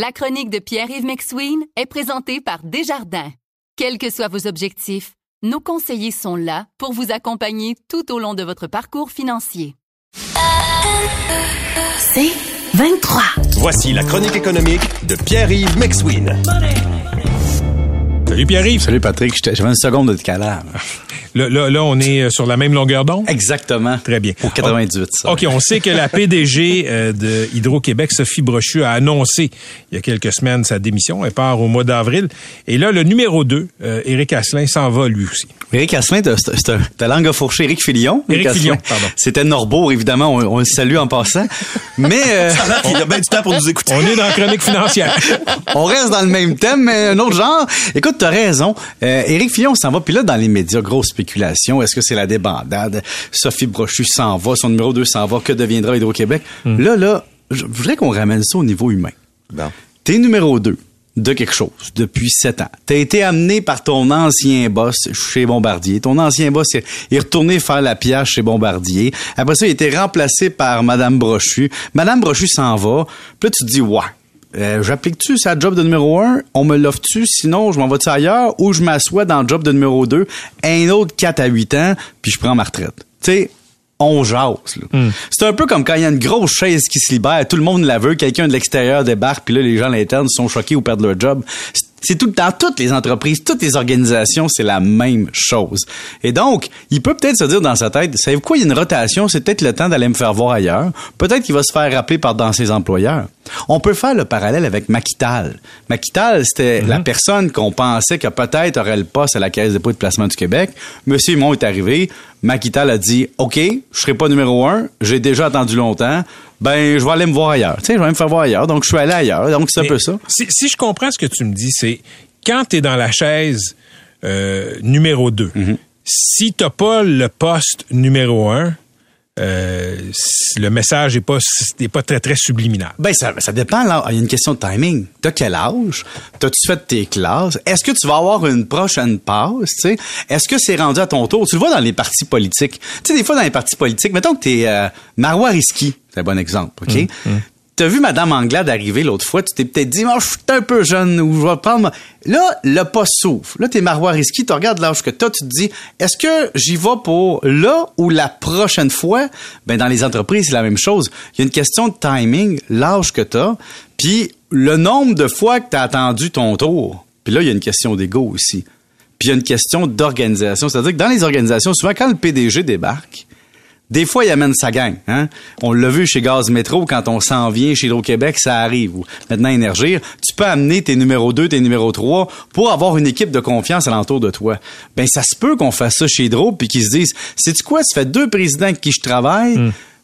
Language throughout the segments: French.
La chronique de Pierre-Yves McSween est présentée par Desjardins. Quels que soient vos objectifs, nos conseillers sont là pour vous accompagner tout au long de votre parcours financier. C'est 23. Voici la chronique économique de Pierre-Yves McSween. Salut Pierre-Yves. Salut Patrick, j'avais une seconde de décalage. Là, là, là, on est euh, sur la même longueur d'onde? Exactement. Très bien. Au 98, ça. OK, on sait que la PDG euh, de Hydro-Québec, Sophie Brochu, a annoncé il y a quelques semaines sa démission. Elle part au mois d'avril. Et là, le numéro 2, Éric Asselin, s'en va lui aussi. Éric Asselin, t'as langue à fourcher. Éric Filion. Éric. Filion, pardon. C'était Norbeau, évidemment. On, on le salue en passant. Mais euh, Il y a bien du temps pour nous écouter. On est dans la chronique financière. on reste dans le même thème, mais un autre genre. Écoute, t'as raison. Euh, Éric Fillon s'en va. Puis là, dans les médias, grosse spéculation. Est-ce que c'est la débandade? Sophie Brochu s'en va. Son numéro 2 s'en va. Que deviendra Hydro-Québec? Là, là, je voudrais qu'on ramène ça au niveau humain. Bon. T'es numéro 2 de quelque chose depuis sept ans. T'as été amené par ton ancien boss chez Bombardier. Ton ancien boss est est retourné faire la pièce chez Bombardier. Après ça, il a été remplacé par Madame Brochu. Madame Brochu s'en va. Puis là, tu te dis, ouais. Euh, J'applique-tu sa job de numéro un? On me l'offre-tu? Sinon, je m'en vais-tu ailleurs? Ou je m'assois dans le job de numéro 2, un autre 4 à 8 ans, puis je prends ma retraite. Tu sais, on jase. là. C'est un peu comme quand il y a une grosse chaise qui se libère, tout le monde la veut, quelqu'un de l'extérieur débarque, puis là, les gens à l'interne sont choqués ou perdent leur job. C'est- C'est tout dans toutes les entreprises, toutes les organisations, c'est la même chose. Et donc, il peut peut-être se dire dans sa tête, savez-vous quoi, il y a une rotation, c'est peut-être le temps d'aller me faire voir ailleurs. Peut-être qu'il va se faire rappeler par dans ses employeurs. On peut faire le parallèle avec Maquital. Maquital, c'était la personne qu'on pensait que peut-être aurait le poste à la Caisse de dépôt de placement du Québec. Monsieur Simon est arrivé. Maquital a dit, OK, je serai pas numéro un. J'ai déjà attendu longtemps. Ben, je vais aller me voir ailleurs. Tu sais, je vais aller me faire voir ailleurs. Donc, je suis allé ailleurs. Donc, c'est un peu ça. Si, si je comprends ce que tu me dis, c'est quand tu es dans la chaise euh, numéro 2, Mhm. si t'as pas le poste numéro 1, le message n'est pas, est pas très, très subliminal. Ben, ça, ça dépend. Là. Il y a une question de timing. T'as quel âge? T'as-tu fait tes classes? Est-ce que tu vas avoir une prochaine passe? Est-ce que c'est rendu à ton tour? Tu le vois dans les partis politiques. Tu sais, des fois, dans les partis politiques, mettons que t'es euh, Marois Risky. C'est un bon exemple, OK? T'as vu Madame Anglade arriver l'autre fois, tu t'es peut-être dit, oh, je suis un peu jeune, ou je vais prendre... Là, le poste s'ouvre. Là, t'es Marois Risky, tu regardes l'âge que t'as, tu te dis, est-ce que j'y vais pour là ou la prochaine fois? Ben, dans les entreprises, c'est la même chose. Il y a une question de timing, l'âge que t'as, puis le nombre de fois que t'as attendu ton tour. Puis là, il y a une question d'ego aussi. Puis il y a une question d'organisation. C'est-à-dire que dans les organisations, souvent, quand le PDG débarque, des fois, il amène sa gang. Hein? On l'a vu chez Gaz Métro, quand on s'en vient chez Hydro-Québec, ça arrive. Maintenant, Énergir, tu peux amener tes numéros 2, tes numéros 3 pour avoir une équipe de confiance alentour de toi. Ben, ça se peut qu'on fasse ça chez Hydro, puis qu'ils se disent, c'est-tu quoi, ça fait deux présidents avec qui je travaille,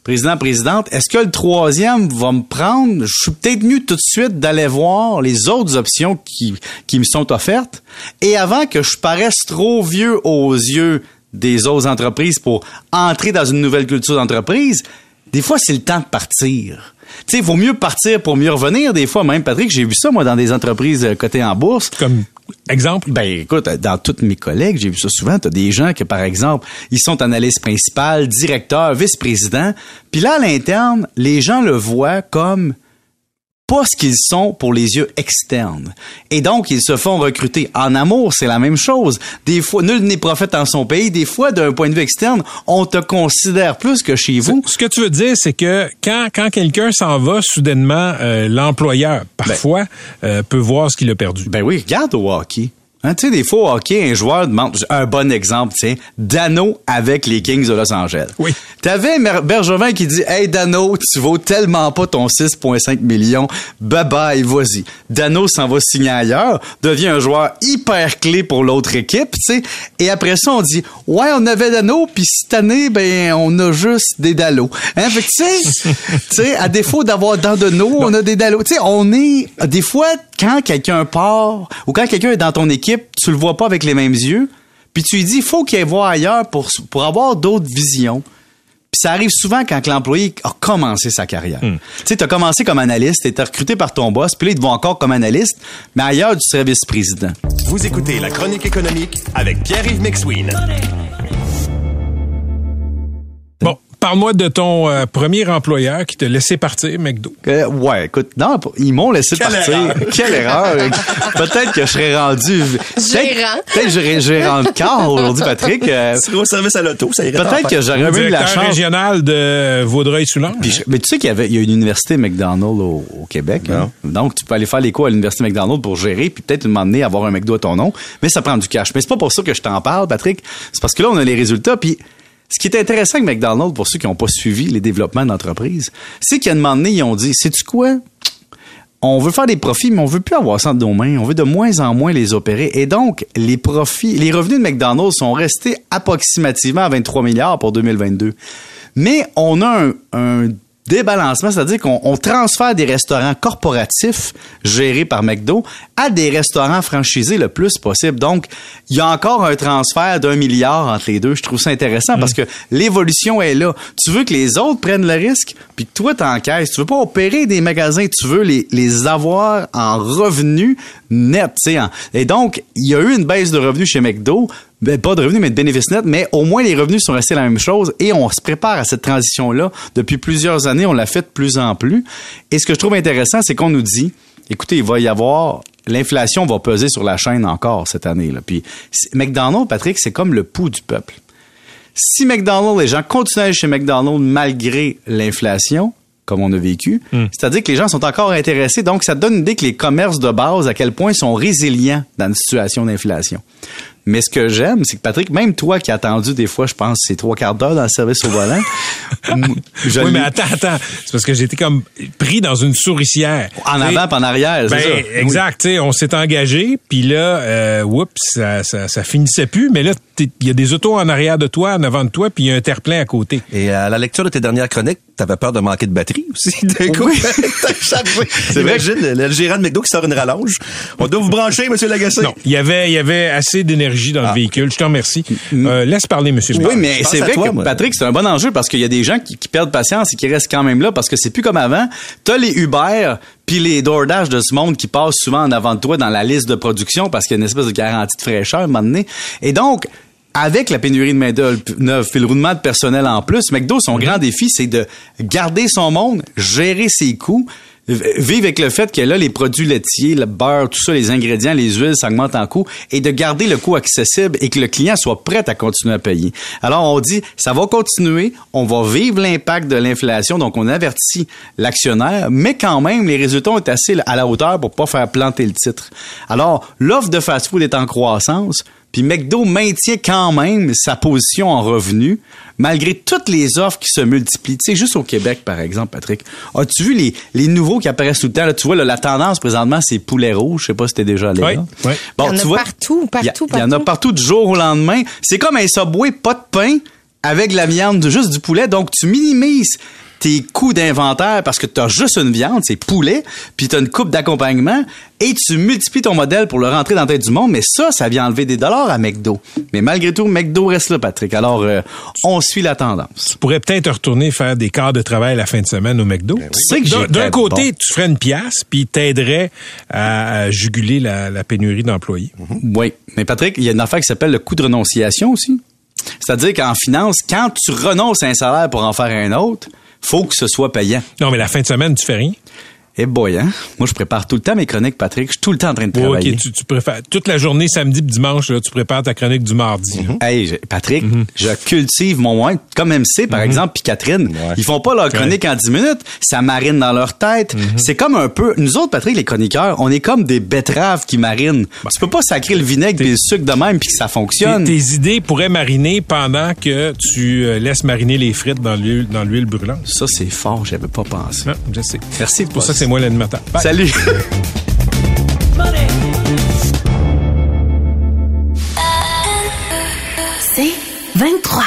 président, présidente, est-ce que le troisième va me prendre? Je suis peut-être mieux tout de suite d'aller voir les autres options qui, qui me sont offertes. Et avant que je paraisse trop vieux aux yeux des autres entreprises pour entrer dans une nouvelle culture d'entreprise, des fois, c'est le temps de partir. Tu sais, il vaut mieux partir pour mieux revenir. Des fois, même, Patrick, j'ai vu ça, moi, dans des entreprises euh, cotées en bourse. Comme exemple, Ben écoute, dans tous mes collègues, j'ai vu ça souvent, tu as des gens que par exemple, ils sont analystes principal, directeur, vice-président, puis là à l'interne, les gens le voient comme pas ce qu'ils sont pour les yeux externes. Et donc, ils se font recruter. En amour, c'est la même chose. Des fois, nul n'est prophète en son pays. Des fois, d'un point de vue externe, on te considère plus que chez vous. ce que tu veux dire, c'est que quand, quand quelqu'un s'en va, soudainement, euh, l'employeur, parfois, euh, peut voir ce qu'il a perdu. Ben oui, regarde au hockey. Hein, tu sais, des fois, au hockey, un joueur demande, un bon exemple, tiens, Dano avec les Kings de Los Angeles. Oui. T'avais Bergevin qui dit, hey Dano, tu vaux tellement pas ton 6,5 millions, bye bye, vas-y. Dano s'en va signer ailleurs, devient un joueur hyper clé pour l'autre équipe, tu sais. Et après ça, on dit, ouais, on avait Dano, puis cette année, ben, on a juste des Dalo. Hein, fait que tu sais, tu sais, à défaut d'avoir dans de nous, on a des Dalo. Tu sais, on est, des fois, quand quelqu'un part, ou quand quelqu'un est dans ton équipe, tu le vois pas avec les mêmes yeux, puis tu lui dis, il faut qu'il voir ailleurs pour, pour avoir d'autres visions. Puis ça arrive souvent quand que l'employé a commencé sa carrière. Tu sais, tu as commencé comme analyste, t'es recruté par ton boss, puis là, ils te voient encore comme analyste, mais ailleurs, tu serais vice-président. Vous écoutez la chronique économique avec Pierre-Yves McSween. Bon, parle-moi de ton euh, premier employeur qui t'a laissé partir, McDo. Euh, ouais, écoute, non, ils m'ont laissé partir. Quelle erreur. peut-être que je serais rendu... Gérant. Peut-être que j'aurais gérant de corps aujourd'hui, Patrick. Euh, C'est au service à l'auto, ça irait peut-être que j'aurais eu la chance... régional de Vaudreuil-Soulanges. Mais tu sais qu'il y avait il y a une université McDonald's au, au Québec. hein. Donc, tu peux aller faire les cours à l'université McDonald's pour gérer, puis peut-être m'emmener à avoir un McDo à ton nom. Mais ça prend du cash. Mais c'est pas pour ça que je t'en parle, Patrick. C'est parce que là, on a les résultats. Puis ce qui est intéressant avec McDonald's, pour ceux qui n'ont pas suivi les développements d'entreprise, c'est qu'à un moment donné, ils ont dit, sais-tu quoi? on veut faire des profits, mais on veut plus avoir ça dans nos mains. On veut de moins en moins les opérer. Et donc, les profits, les revenus de McDonald's sont restés approximativement à 23 milliards pour 2022. Mais on a un débalancement, c'est-à-dire qu'on on transfère des restaurants corporatifs gérés par McDo à des restaurants franchisés le plus possible. Donc, il y a encore un transfert d'un milliard entre les deux. Je trouve ça intéressant parce que l'évolution est là. Tu veux que les autres prennent le risque, puis que toi t'encaisses. Tu veux pas opérer des magasins, tu veux les, les avoir en revenus nets. en- Et donc, il y a eu une baisse de revenus chez McDo. Ben, pas de revenus, mais de bénéfices nets, mais au moins les revenus sont restés la même chose et on se prépare à cette transition-là depuis plusieurs années. On l'a fait de plus en plus. Et ce que je trouve intéressant, c'est qu'on nous dit, écoutez, il va y avoir l'inflation va peser sur la chaîne encore cette année. Là. Puis McDonald's, Patrick, c'est comme le pouls du peuple. Si McDonald's, les gens continuent à aller chez McDonald's malgré l'inflation, comme on a vécu, c'est-à-dire que les gens sont encore intéressés. Donc, ça donne une idée que les commerces de base, à quel point ils sont résilients dans une situation d'inflation. Mais ce que j'aime, c'est que Patrick, même toi qui as attendu des fois, je pense, c'est trois quarts d'heure dans le service au volant. je oui, mais attends, attends. C'est parce que j'étais comme pris dans une souricière. en avant, puis en arrière, c'est Ben, ça. exact. tu sais, On s'est engagé, puis là, euh, oups, ça, ça, ça finissait plus. Mais là, il y a des autos en arrière de toi, en avant de toi, puis il y a un terre-plein à côté. Et à la lecture de tes dernières chroniques, t'avais peur de manquer de batterie aussi. D'un coup, Oui. C'est vrai. Imagine le, le gérant de McDo qui sort une rallonge. On doit vous brancher, Monsieur Lagacé. Non, il y avait, il y avait assez d'énergie dans le véhicule. Je te remercie. Euh, laisse parler, Monsieur. Oui, mais c'est vrai toi, que moi. Patrick, c'est un bon enjeu parce qu'il y a des gens qui, qui perdent patience et qui restent quand même là parce que c'est plus comme avant. T'as les Uber puis les DoorDash de ce monde qui passent souvent en avant de toi dans la liste de production parce qu'il y a une espèce de garantie de fraîcheur à un moment donné. Et donc, avec la pénurie de main-d'œuvre puis le roulement de personnel en plus, McDo, son grand défi, c'est de garder son monde, gérer ses coûts, vivre avec le fait que là, les produits laitiers, le beurre, tout ça, les ingrédients, les huiles, ça augmente en coût, et de garder le coût accessible et que le client soit prêt à continuer à payer. Alors, on dit, ça va continuer, on va vivre l'impact de l'inflation, donc on avertit l'actionnaire, mais quand même, les résultats ont assez à la hauteur pour pas faire planter le titre. Alors, l'offre de fast-food est en croissance, puis McDo maintient quand même sa position en revenu, malgré toutes les offres qui se multiplient. Tu sais, juste au Québec, par exemple, Patrick. As-tu vu les, les nouveaux qui apparaissent tout le temps? Là, tu vois, là, la tendance présentement, c'est poulet rouge. Je sais pas si t'es déjà allé Oui, là. oui. Il y en a partout, il y a- partout, Il y en a partout. partout du jour au lendemain. C'est comme un Subway, pas de pain, avec la viande, de- juste du poulet. Donc, tu minimises tes coûts d'inventaire parce que tu as juste une viande, c'est poulet, puis tu as une coupe d'accompagnement et tu multiplies ton modèle pour le rentrer dans la tête du monde, mais ça, ça vient enlever des dollars à McDo. Mais malgré tout, McDo reste là, Patrick. Alors, euh, on suit la tendance. Tu pourrais peut-être retourner faire des quarts de travail la fin de semaine au McDo. Tu sais que D'un- côté, bon. tu ferais une pièce, puis t'aiderais à, à juguler la, la pénurie d'employés. Oui. Mais Patrick, il y a une affaire qui s'appelle le coût de renonciation aussi. C'est-à-dire qu'en finance, quand tu renonces à un salaire pour en faire un autre, faut que ce soit payant. Non, mais la fin de semaine, tu fais rien. Eh boy, hein? Moi, je prépare tout le temps mes chroniques, Patrick. Je suis tout le temps en train de travailler. ok, tu, tu préfères toute la journée, samedi pis dimanche, là, tu prépares ta chronique du mardi. là. Hey, je- Patrick, Mhm. je cultive mon wine, comme MC, par exemple, puis Catherine. Ils font pas leur chronique en 10 minutes. Ça marine dans leur tête. C'est comme un peu... Nous autres, Patrick, les chroniqueurs, on est comme des betteraves qui marinent. tu peux pas sacrer le vinaigre et le sucre de même puis que ça fonctionne. tes idées pourraient mariner pendant que tu euh, laisses mariner les frites dans l'huile, dans l'huile brûlante. Ça, c'est fort. J'avais pas pensé. Non, je sais. Merci. C'est pour ça que c'est moi l'animateur. Bye. Salut. C'est 23.